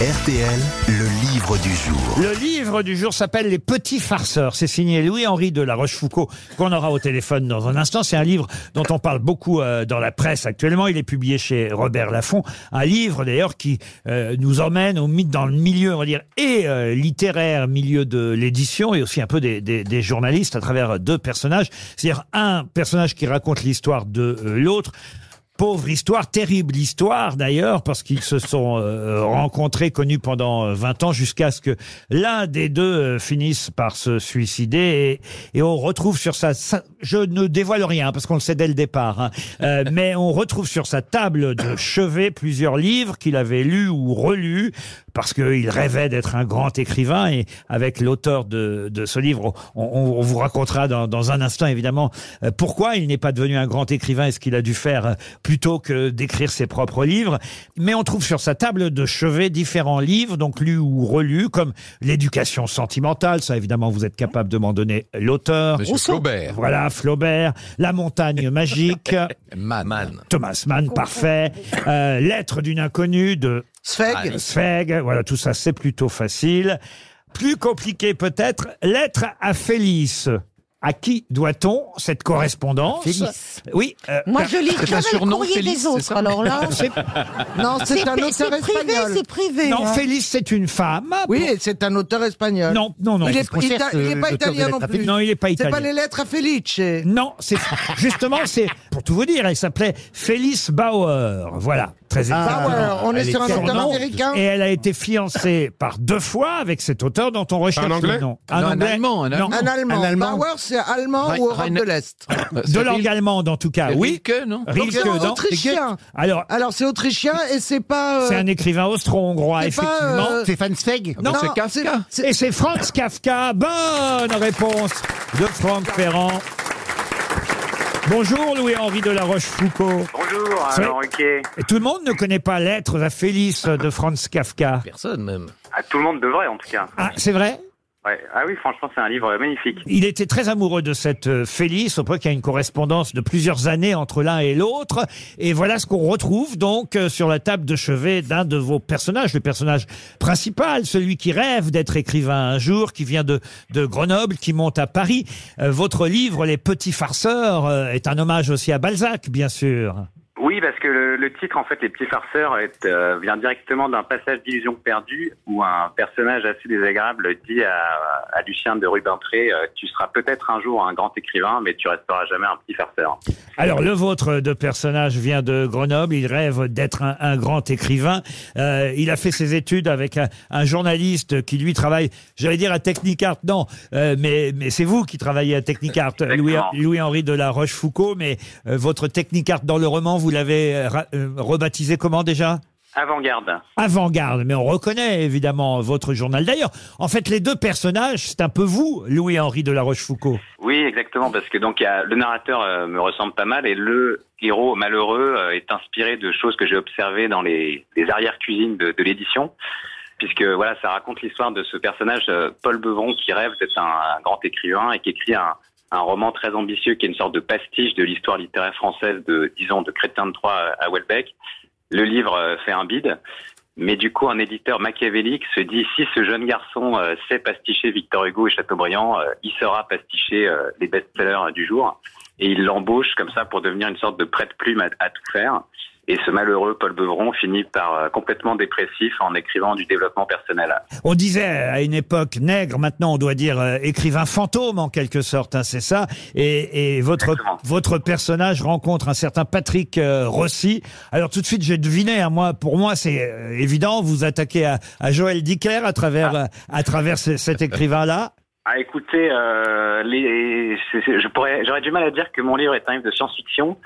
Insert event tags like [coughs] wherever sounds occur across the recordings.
RTL, le livre du jour. Le livre du jour s'appelle Les Petits Farceurs. C'est signé Louis-Henri de la Rochefoucauld qu'on aura au téléphone dans un instant. C'est un livre dont on parle beaucoup euh, dans la presse actuellement. Il est publié chez Robert Laffont. Un livre d'ailleurs qui euh, nous emmène au mythe dans le milieu, on va dire, et euh, littéraire, milieu de l'édition et aussi un peu des, des- des journalistes à travers deux personnages. C'est-à-dire un personnage qui raconte l'histoire de l'autre. Pauvre histoire, terrible histoire d'ailleurs, parce qu'ils se sont euh, rencontrés, connus pendant euh, 20 ans, jusqu'à ce que l'un des deux euh, finisse par se suicider. Et, on retrouve sur sa- Je ne dévoile rien, parce qu'on le sait dès le départ, hein, euh, [laughs] mais on retrouve sur sa table de chevet plusieurs livres qu'il avait lus ou relus, parce qu'il rêvait d'être un grand écrivain. Et avec l'auteur de, de ce livre, on, on- on vous racontera dans, dans un instant, évidemment, euh, pourquoi il n'est pas devenu un grand écrivain et ce qu'il a dû faire euh, plutôt que d'écrire ses propres livres. Mais on trouve sur sa table de chevet différents livres, donc lus ou relus, comme l'éducation sentimentale. Ça, évidemment, vous êtes capable de m'en donner l'auteur. Monsieur Flaubert. Voilà, Flaubert. La montagne magique. [laughs] Man. Thomas Mann, parfait. Euh, Lettre d'une inconnue de. Sfeg. Voilà, tout ça, c'est plutôt facile. Plus compliqué peut-être, Lettre à Félix. À qui doit-on cette correspondance Félix. Oui. euh, Moi, je lis C'est un le surnom, courrier Félix, des c'est autres. ça Alors là, [laughs] c'est- Non, c'est un c'est auteur privé, espagnol. c'est privé. non, hein. Félix, c'est une femme. Oui, et c'est un auteur espagnol. Non, non, non. Il est, il est- il est pas italien non plus. Non, il n'est pas C'est italien. pas les lettres à Felice. Non, c'est justement, c'est pour tout vous dire, elle s'appelait Félix Bauer. Voilà, très exactement. Bauer, on est Elle sur un auteur américain. Et elle a été fiancée par deux fois avec cet auteur dont on recherche Un Anglais le nom. Non, un Allemand, un Non. Allemand. Un allemand. Un Allemand. Bauer, c'est allemand Rein- ou Europe de l'Est? De langue allemande en tout cas, oui. Rilke, non? Donc Rilke, c'est non. autrichien. Alors, Alors c'est autrichien et c'est pas. euh, c'est un écrivain austro-hongrois, c'est pas, effectivement. euh, Stéphane Zweig Non, c'est Kafka. c'est- Et c'est Franz Kafka. Bonne réponse de Franck Ferrand. Bonjour Louis-Henri de la Rochefoucauld. Bonjour, C'est- alors ok. Et tout le monde ne connaît pas Lettres à Félix de Franz Kafka. Personne même. Ah, tout le monde devrait en tout cas. Ah, c'est vrai? Ouais. Ah oui, franchement, c'est un livre magnifique. Il était très amoureux de cette euh, Félix, au point qu'il y a une correspondance de plusieurs années entre l'un et l'autre. Et voilà ce qu'on retrouve donc euh, sur la table de chevet d'un de vos personnages, le personnage principal, celui qui rêve d'être écrivain un jour, qui vient de, de Grenoble, qui monte à Paris. Euh, votre livre, Les Petits Farceurs, euh, est un hommage aussi à Balzac, bien sûr. Oui, parce que le, le titre, en fait, Les Petits Farceurs, est, euh, vient directement d'un passage d'illusion perdue où un personnage assez désagréable dit à, à Lucien de Rubempré euh, Tu seras peut-être un jour un grand écrivain, mais tu resteras jamais un petit farceur. Alors, le vôtre de personnage vient de Grenoble. Il rêve d'être un, un grand écrivain. Euh, il a fait ses études avec un, un journaliste qui, lui, travaille, j'allais dire à Technicart. Non, euh, mais, mais c'est vous qui travaillez à Technicart, Louis. Louis-Henri de la Rochefoucauld. Mais votre Technicart dans le roman, vous l'avez rebaptisé comment déjà? Avant-garde. Avant-garde, mais on reconnaît évidemment votre journal. D'ailleurs, en fait, les deux personnages, c'est un peu vous, Louis-Henri de la Rochefoucauld. Oui, exactement, parce que donc il y a, le narrateur euh, me ressemble pas mal et le héros malheureux euh, est inspiré de choses que j'ai observées dans les, les arrières-cuisines de, de l'édition, puisque voilà, ça raconte l'histoire de ce personnage euh, Paul Beuvron qui rêve d'être un, un grand écrivain et qui écrit un, un roman très ambitieux qui est une sorte de pastiche de l'histoire littéraire française de, disons, de Crétin de Troyes à Welbeck. Le livre euh, fait un bide. Mais du coup, un éditeur machiavélique se dit si ce jeune garçon euh, sait pasticher Victor Hugo et Chateaubriand, euh, il saura pasticher les best-sellers du jour. Et il l'embauche comme ça pour devenir une sorte de prête-plume à tout faire. Et ce malheureux Paul Beuvron finit par euh, complètement dépressif en écrivant du développement personnel. On disait à une époque nègre, maintenant on doit dire euh, écrivain fantôme en quelque sorte, hein, c'est ça. Et, et votre Exactement. votre personnage rencontre un certain Patrick euh, Rossi. Alors tout de suite j'ai deviné, hein, moi pour moi c'est euh, évident, vous attaquez à, à Joël Dicker à travers à travers ce- cet écrivain là. [laughs] Ah, écoutez, euh, les, je pourrais, j'aurais du mal à dire que mon livre est un livre de science-fiction,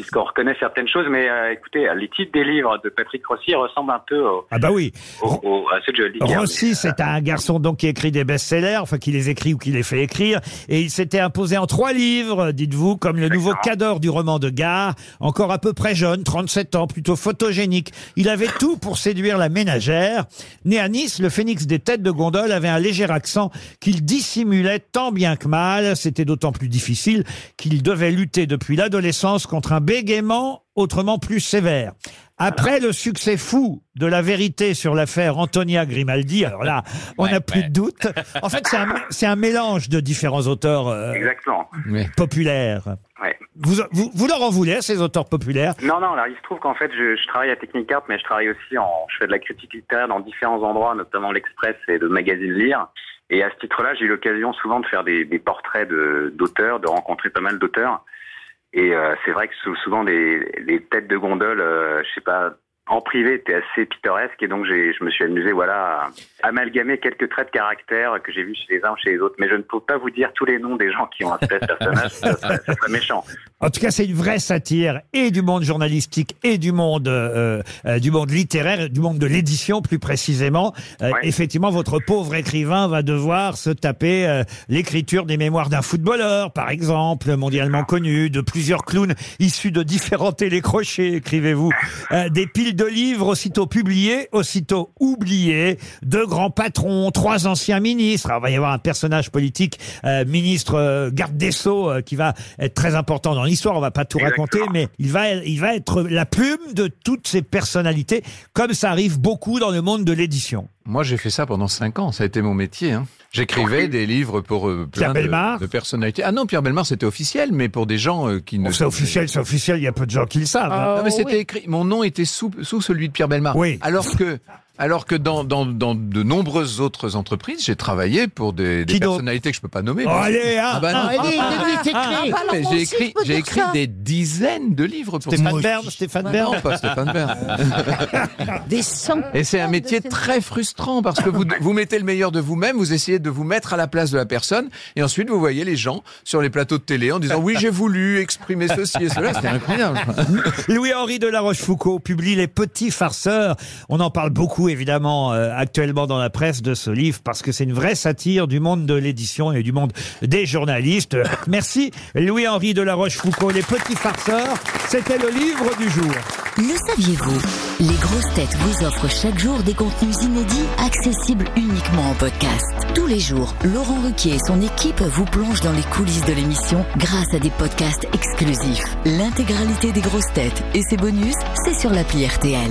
puisqu'on reconnaît certaines choses, mais euh, écoutez, les titres des livres de Patrick Rossi ressemblent un peu au, Ah bah oui. au- au- à ceux de Joël Dicker. Rossi, euh, c'est un garçon donc qui écrit des best-sellers, enfin qui les écrit ou qui les fait écrire, et il s'était imposé en trois livres, dites-vous, comme le nouveau cadre du roman de gare, encore à peu près jeune, 37 ans, plutôt photogénique. Il avait tout pour séduire la ménagère. Né à Nice, le phénix des têtes de gondole avait un léger accent qu'il dissimulait tant bien que mal. C'était d'autant plus difficile qu'il devait lutter depuis l'adolescence contre un bégaiement, autrement plus sévère. Après le succès fou de la vérité sur l'affaire Antonia Grimaldi, alors là, on n'a Ouais, plus ouais. de doute. En fait, c'est un, c'est un mélange de différents auteurs euh, populaires. Ouais. Vous, vous, vous leur en voulez à ces auteurs populaires? Non, non, alors il se trouve qu'en fait, je, je travaille à Technicart, mais je travaille aussi en, je fais de la critique littéraire dans différents endroits, notamment l'Express et le magazine Lire. Et à ce titre-là, j'ai eu l'occasion souvent de faire des, des portraits de- d'auteurs, de, rencontrer pas mal d'auteurs. Et euh, c'est vrai que sou- souvent les, les têtes de gondole, euh, je sais pas, en privé étaient assez pittoresques et donc j'ai, je me suis amusé, voilà, à amalgamer quelques traits de caractère que j'ai vus chez les uns ou chez les autres. Mais je ne peux pas vous dire tous les noms des gens qui ont inspiré ce personnage, ça serait, ça serait méchant. En tout cas, c'est une vraie satire et du monde journalistique et du monde euh, euh, du monde littéraire, du monde de l'édition plus précisément. Euh, Ouais. Effectivement, votre pauvre écrivain va devoir se taper l'écriture des mémoires d'un footballeur, par exemple, mondialement connu, de plusieurs clowns issus de différents télécrochets, écrivez-vous, des piles de livres aussitôt publiés, aussitôt oubliés, deux grands patrons, trois anciens ministres. Alors, il va y avoir un personnage politique, euh, ministre euh, garde des sceaux, euh, qui va être très important dans l'histoire. On va pas tout raconter, mais il va, il va être la plume de toutes ces personnalités, comme ça arrive beaucoup dans le monde de l'édition. Moi, j'ai fait ça pendant cinq ans. Ça a été mon métier. Hein. J'écrivais des livres pour euh, Pierre plein Bellemare de, de personnalités. Ah non, Pierre Bellemare, c'était officiel, mais pour des gens euh, qui ne. Bon, c'est officiel, c'est officiel. Il y a peu de gens qui le savent. hein. Non, mais Oh, c'était oui. écrit. Mon nom était sous, sous celui de Pierre Bellemare. Oui. Alors que, alors que dans, dans, dans de nombreuses autres entreprises, j'ai travaillé pour des, personnalités que je peux pas nommer. Oh, allez, hein. Ah bah non. Ah, j'ai écrit, j'ai écrit des dizaines de livres pour Stéphane. Bern, Stéphane Bern. Non, pas Stéphane Bern. [laughs] Des centaines Et c'est un métier très frustrant parce que vous, vous mettez le meilleur de vous-même, vous essayez de vous mettre à la place de la personne et ensuite vous voyez les gens sur les plateaux de télé en disant oui j'ai voulu exprimer ceci et cela, c'était incroyable. Louis-Henri de la Rochefoucauld publie Les Petits Farceurs. On en parle beaucoup, évidemment, euh, actuellement dans la presse de ce livre, parce que c'est une vraie satire du monde de l'édition et du monde des journalistes. [coughs] Merci, Louis-Henri de la Rochefoucauld. Les Petits Farceurs, c'était le livre du jour. Le saviez-vous? Les grosses têtes vous offrent chaque jour des contenus inédits accessibles uniquement en podcast. Tous les jours, Laurent Ruquier et son équipe vous plongent dans les coulisses de l'émission grâce à des podcasts exclusifs. L'intégralité des grosses têtes et ses bonus, c'est sur l'appli RTL.